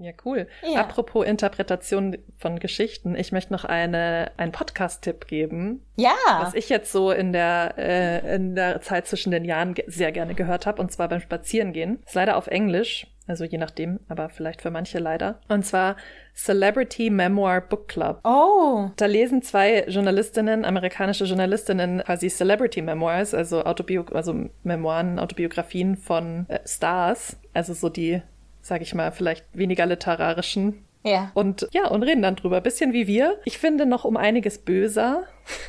Ja, cool. Ja. Apropos Interpretation von Geschichten, ich möchte noch eine, einen Podcast-Tipp geben, Ja. was ich jetzt so in der, äh, in der Zeit zwischen den Jahren sehr gerne gehört habe, und zwar beim Spazierengehen. Ist leider auf Englisch, also je nachdem, aber vielleicht für manche leider. Und zwar Celebrity Memoir Book Club. Oh. Da lesen zwei Journalistinnen, amerikanische Journalistinnen, quasi Celebrity Memoirs, also, Autobio also Memoiren, Autobiografien von äh, Stars, also so die, sag ich mal, vielleicht weniger literarischen. Ja. Und ja, und reden dann drüber. Bisschen wie wir. Ich finde noch um einiges böser.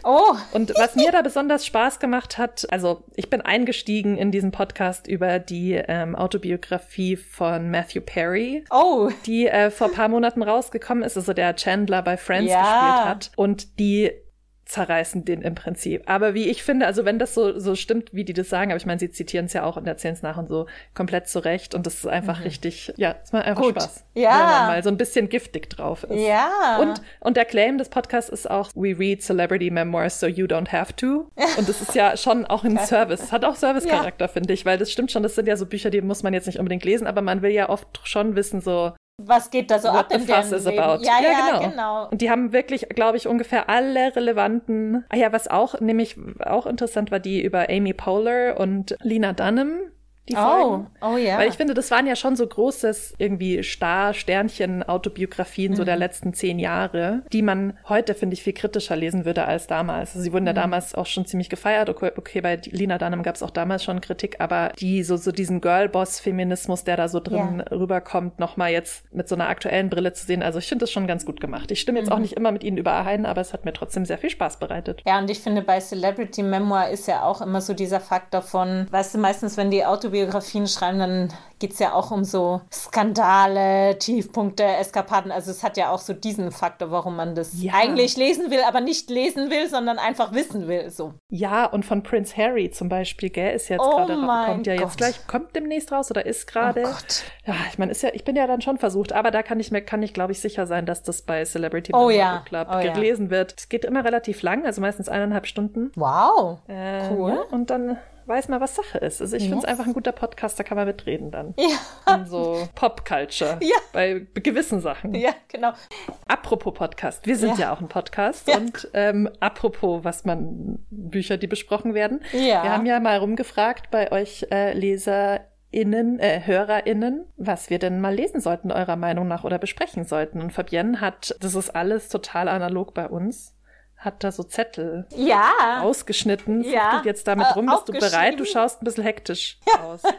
Oh. Und was mir da besonders Spaß gemacht hat, also ich bin eingestiegen in diesen Podcast über die ähm, Autobiografie von Matthew Perry, Oh. die äh, vor paar Monaten rausgekommen ist, also der Chandler bei Friends Ja. gespielt hat. Und die zerreißen den im Prinzip. Aber wie ich finde, also wenn das so, so stimmt, wie die das sagen, aber ich meine, sie zitieren es ja auch und erzählen es nach und so komplett zurecht und das ist einfach richtig, ja, es macht einfach Mhm. Gut. Spaß. Ja. Wenn man mal so ein bisschen giftig drauf ist. Ja. Und, und der Claim des Podcasts ist auch, we read celebrity memoirs so you don't have to. Und das ist ja schon auch ein <laughs> Service, hat auch Service-Charakter, finde ich, weil das stimmt schon, das sind ja so Bücher, die muss man jetzt nicht unbedingt lesen, aber man will ja oft schon wissen, so, was geht da so what ab in fuss is Leben? about. Ja, ja, genau. genau. Und die haben wirklich, glaube ich, ungefähr alle relevanten, ah ja, was auch, nämlich auch interessant war, die über Amy Poehler und Lena Dunham die Oh, Folgen. oh ja. Weil ich finde, das waren ja schon so großes irgendwie Star, Sternchen, Autobiografien so der Mhm. letzten zehn Jahre, die man heute, finde ich, viel kritischer lesen würde als damals. Also sie wurden ja Mhm. damals auch schon ziemlich gefeiert. Okay, okay bei Lina Dunham gab es auch damals schon Kritik, aber die so, so diesen Girlboss-Feminismus, der da so drin Ja. rüberkommt, nochmal jetzt mit so einer aktuellen Brille zu sehen. Also ich finde das schon ganz gut gemacht. Ich stimme jetzt Mhm. auch nicht immer mit ihnen überein, aber es hat mir trotzdem sehr viel Spaß bereitet. Ja, und ich finde, bei Celebrity Memoir ist ja auch immer so dieser Faktor von, weißt du, meistens, wenn die Autobiografien schreiben, dann geht es ja auch um so Skandale, Tiefpunkte, Eskapaden. Also es hat ja auch so diesen Faktor, warum man das Ja. eigentlich lesen will, aber nicht lesen will, sondern einfach wissen will. So. Ja, und von Prince Harry zum Beispiel, gell, ist jetzt Oh gerade, kommt ja Gott. jetzt gleich, kommt demnächst raus oder ist gerade. Oh Gott. Ja, ich meine, ist ja, ich bin ja dann schon versucht, aber da kann ich mir, kann ich glaube ich sicher sein, dass das bei Celebrity Oh ja, Club oh ja. gelesen wird. Es geht immer relativ lang, also meistens eineinhalb Stunden. Wow. Äh, Cool. Ja, und dann weiß man, was Sache ist. Also ich finde es einfach ein guter Podcast, da kann man mitreden dann. Ja, Und so Pop-Culture. Ja. Bei gewissen Sachen. ja, genau. Apropos Podcast, wir sind ja, Ja. auch ein Podcast Ja. und ähm, apropos, was man Bücher, die besprochen werden. Ja. Wir haben ja mal rumgefragt bei euch äh, LeserInnen, äh, HörerInnen, was wir denn mal lesen sollten, eurer Meinung nach, oder besprechen sollten. Und Fabienne hat, das ist alles total analog bei uns, hat da so Zettel Ja. ausgeschnitten, Ja. fuchtelt jetzt damit Äh, rum. Bist du bereit? Du schaust ein bisschen hektisch aus. <laughs>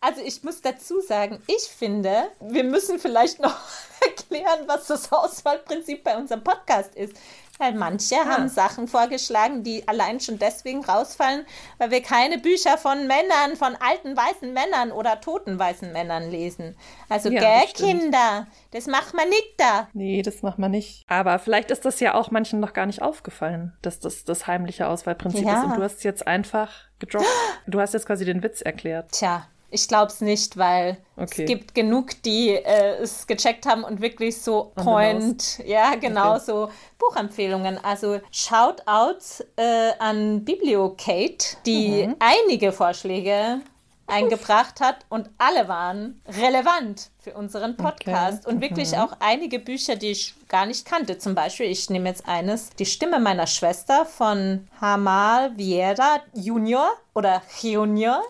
Also ich muss dazu sagen, ich finde, wir müssen vielleicht noch <laughs> erklären, was das Auswahlprinzip bei unserem Podcast ist. Weil manche haben Sachen vorgeschlagen, die allein schon deswegen rausfallen, weil wir keine Bücher von Männern, von alten weißen Männern oder toten weißen Männern lesen. Also, Ja, gell, das. Kinder, das macht man nicht da. Nee, das macht man nicht. Aber vielleicht ist das ja auch manchen noch gar nicht aufgefallen, dass das das heimliche Auswahlprinzip Ja. ist. Und du hast es jetzt einfach gedroppt. <gasps> Du hast jetzt quasi den Witz erklärt. Tja, ich glaub's nicht, weil Okay. es gibt genug, die äh, es gecheckt haben und wirklich so On Point, ja, genau, Okay. so Buchempfehlungen. Also Shoutouts äh, an Bibliokate, die Mhm. einige Vorschläge eingebracht hat und alle waren relevant für unseren Podcast Okay. und wirklich Mhm. auch einige Bücher, die ich gar nicht kannte. Zum Beispiel, ich nehme jetzt eines, Die Stimme meiner Schwester von Hamal Vieira Junior oder Junior.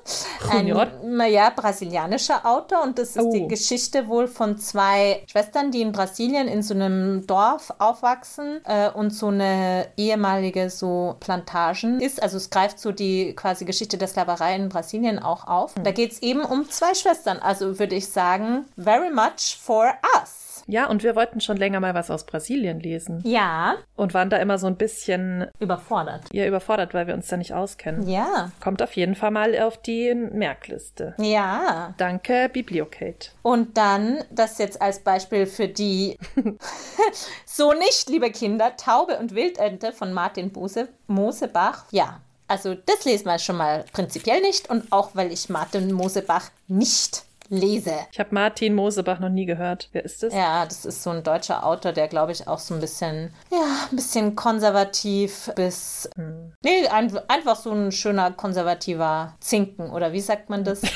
Junior. Ein ja, brasilianischer Autor und das ist die Oh. Geschichte wohl von zwei Schwestern, die in Brasilien in so einem Dorf aufwachsen äh, und so eine ehemalige so Plantagen ist. Also es greift so die quasi Geschichte der Sklaverei in Brasilien auch auf. Da geht es eben um zwei Schwestern. Also würde ich sagen, very much for us. Ja, und wir wollten schon länger mal was aus Brasilien lesen Ja, und waren da immer so ein bisschen überfordert. ja, überfordert, weil wir uns da nicht auskennen. Ja, Kommt auf jeden Fall mal auf die Merkliste. ja. Danke, Bibliokate. Und dann, das jetzt als Beispiel für die <laughs> so nicht, liebe Kinder, Taube und Wildente von Martin Bose, Mosebach. Ja, also das lesen wir schon mal prinzipiell nicht und auch weil ich Martin Mosebach nicht lese. Ich habe Martin Mosebach noch nie gehört. Wer ist das? Ja, das ist so ein deutscher Autor, der glaube ich auch so ein bisschen, ja, ein bisschen konservativ bis, nee, ein, einfach so ein schöner konservativer Zinken oder wie sagt man das? <laughs>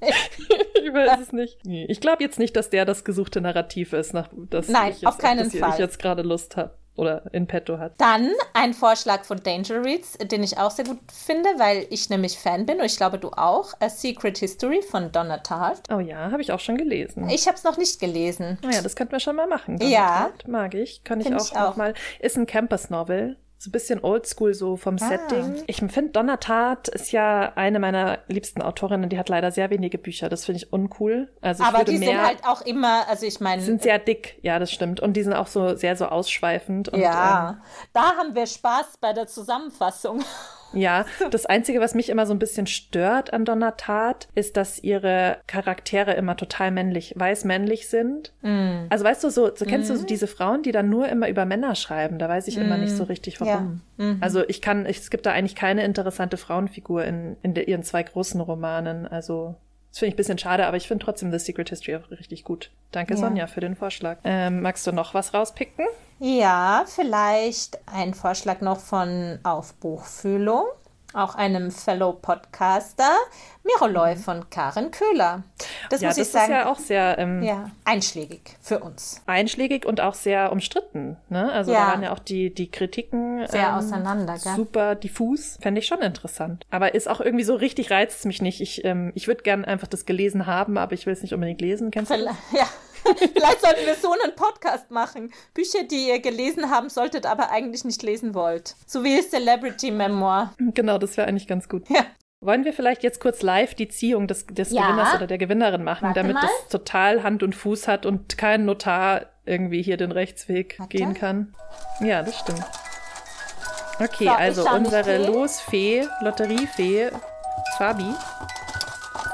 <laughs> Ich weiß es nicht. Ich glaube jetzt nicht, dass der das gesuchte Narrativ ist, nach das Nein, ich jetzt, auf keinen das Fall. ich jetzt gerade Lust habe oder in petto hat. Dann ein Vorschlag von Danger Reads, den ich auch sehr gut finde, weil ich nämlich Fan bin und ich glaube, du auch. A Secret History von Donna Tartt. Oh ja, habe ich auch schon gelesen. Ich habe es noch nicht gelesen. Naja, das könnten wir schon mal machen. Ja. Donnerstag. Mag ich. Kann ich Find auch, ich auch mal. Ist ein Campus-Novel. So ein bisschen oldschool so vom Ah. Setting. Ich finde, Donna Tartt ist ja eine meiner liebsten Autorinnen. Die hat leider sehr wenige Bücher. Das finde ich uncool. Also ich Aber die mehr, sind halt auch immer, also ich meine, sind sehr dick. Ja, das stimmt. Und die sind auch so sehr so ausschweifend. Und, ähm, ja, da haben wir Spaß bei der Zusammenfassung. Ja, <laughs> das Einzige, was mich immer so ein bisschen stört an Donna Tartt, ist, dass ihre Charaktere immer total männlich, weiß-männlich sind. Mm. Also weißt du, so, so kennst du so diese Frauen, die dann nur immer über Männer schreiben, da weiß ich immer nicht so richtig, warum. Mm. Ja. Mhm. Also ich kann, ich, es gibt da eigentlich keine interessante Frauenfigur in, in der, ihren zwei großen Romanen. Also das finde ich ein bisschen schade, aber ich finde trotzdem The Secret History auch richtig gut. Danke, Ja. Sonja, für den Vorschlag. Ähm, magst du noch was rauspicken? Ja, vielleicht ein Vorschlag noch von Auf Buchfühlung. Auch einem Fellow-Podcaster, Miroloi von Karen Köhler. Das ja, muss das ich sagen. ist ja auch sehr ähm, ja, einschlägig für uns. einschlägig und auch sehr umstritten. Ne? Also Ja. da waren ja auch die, die Kritiken Sehr ähm, auseinander, gell? super diffus. Fände ich schon interessant. Aber ist auch irgendwie so richtig reizt es mich nicht. Ich, ähm, ich würde gern einfach das gelesen haben, aber ich will es nicht unbedingt lesen. Kennst du das? Ja. <laughs> Vielleicht sollten wir so einen Podcast machen. Bücher, die ihr gelesen haben solltet, aber eigentlich nicht lesen wollt. So wie Celebrity Memoir. Genau, das wäre eigentlich ganz gut. Ja. Wollen wir vielleicht jetzt kurz live die Ziehung des, des Ja. Gewinners oder der Gewinnerin machen, Warte damit mal. das total Hand und Fuß hat und kein Notar irgendwie hier den Rechtsweg Warte. gehen kann? Ja, das stimmt. Okay, So, also unsere drehen. Losfee, Lotteriefee, Fabi,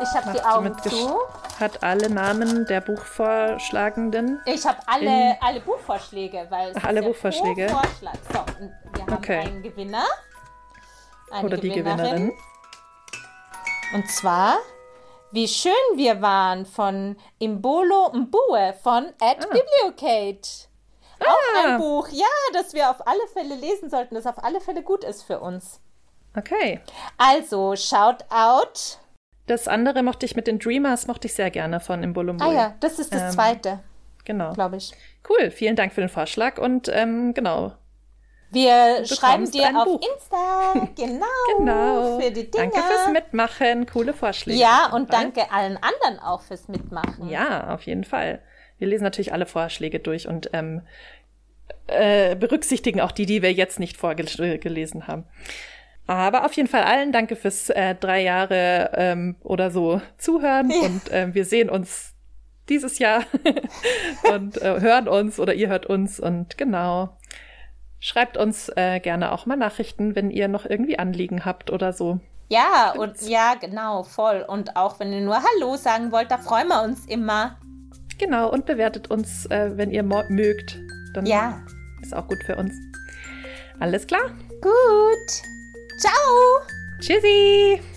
Ich habe die Augen zu. Hat alle Namen der Buchvorschlagenden. Ich habe alle, alle Buchvorschläge, weil es Ach, alle Buchvorschläge. pro Vorschlag. So, wir haben Okay. einen Gewinner. Eine Oder die Gewinnerin. Und zwar, wie schön wir waren von Imbolo Mbue von Ed Bibliocate. Auch ein Buch, ja, das wir auf alle Fälle lesen sollten, das auf alle Fälle gut ist für uns. Okay. Also, shout out. Das andere mochte ich mit den Dreamers, mochte ich sehr gerne von Imbolumbui. Ah ja, das ist das Ähm, zweite, Genau. glaube ich. Cool, vielen Dank für den Vorschlag und ähm, genau. Wir schreiben dir auf Buch. Insta, <laughs> genau, Genau. für die Dinge. Danke fürs Mitmachen, coole Vorschläge. Ja, und danke allen anderen auch fürs Mitmachen. Ja, auf jeden Fall. Wir lesen natürlich alle Vorschläge durch und ähm, äh, berücksichtigen auch die, die wir jetzt nicht vorgelesen haben. Aber auf jeden Fall allen danke fürs äh, drei Jahre ähm, oder so zuhören und ähm, wir sehen uns dieses Jahr <laughs> und äh, hören uns oder ihr hört uns und genau. Schreibt uns äh, gerne auch mal Nachrichten, wenn ihr noch irgendwie Anliegen habt oder so. Ja, und ja, genau, voll. Und auch wenn ihr nur Hallo sagen wollt, da freuen wir uns immer. Genau, und bewertet uns, äh, wenn ihr mögt. Dann Ja, ist auch gut für uns. Alles klar? gut. Ciao. Tschüssi!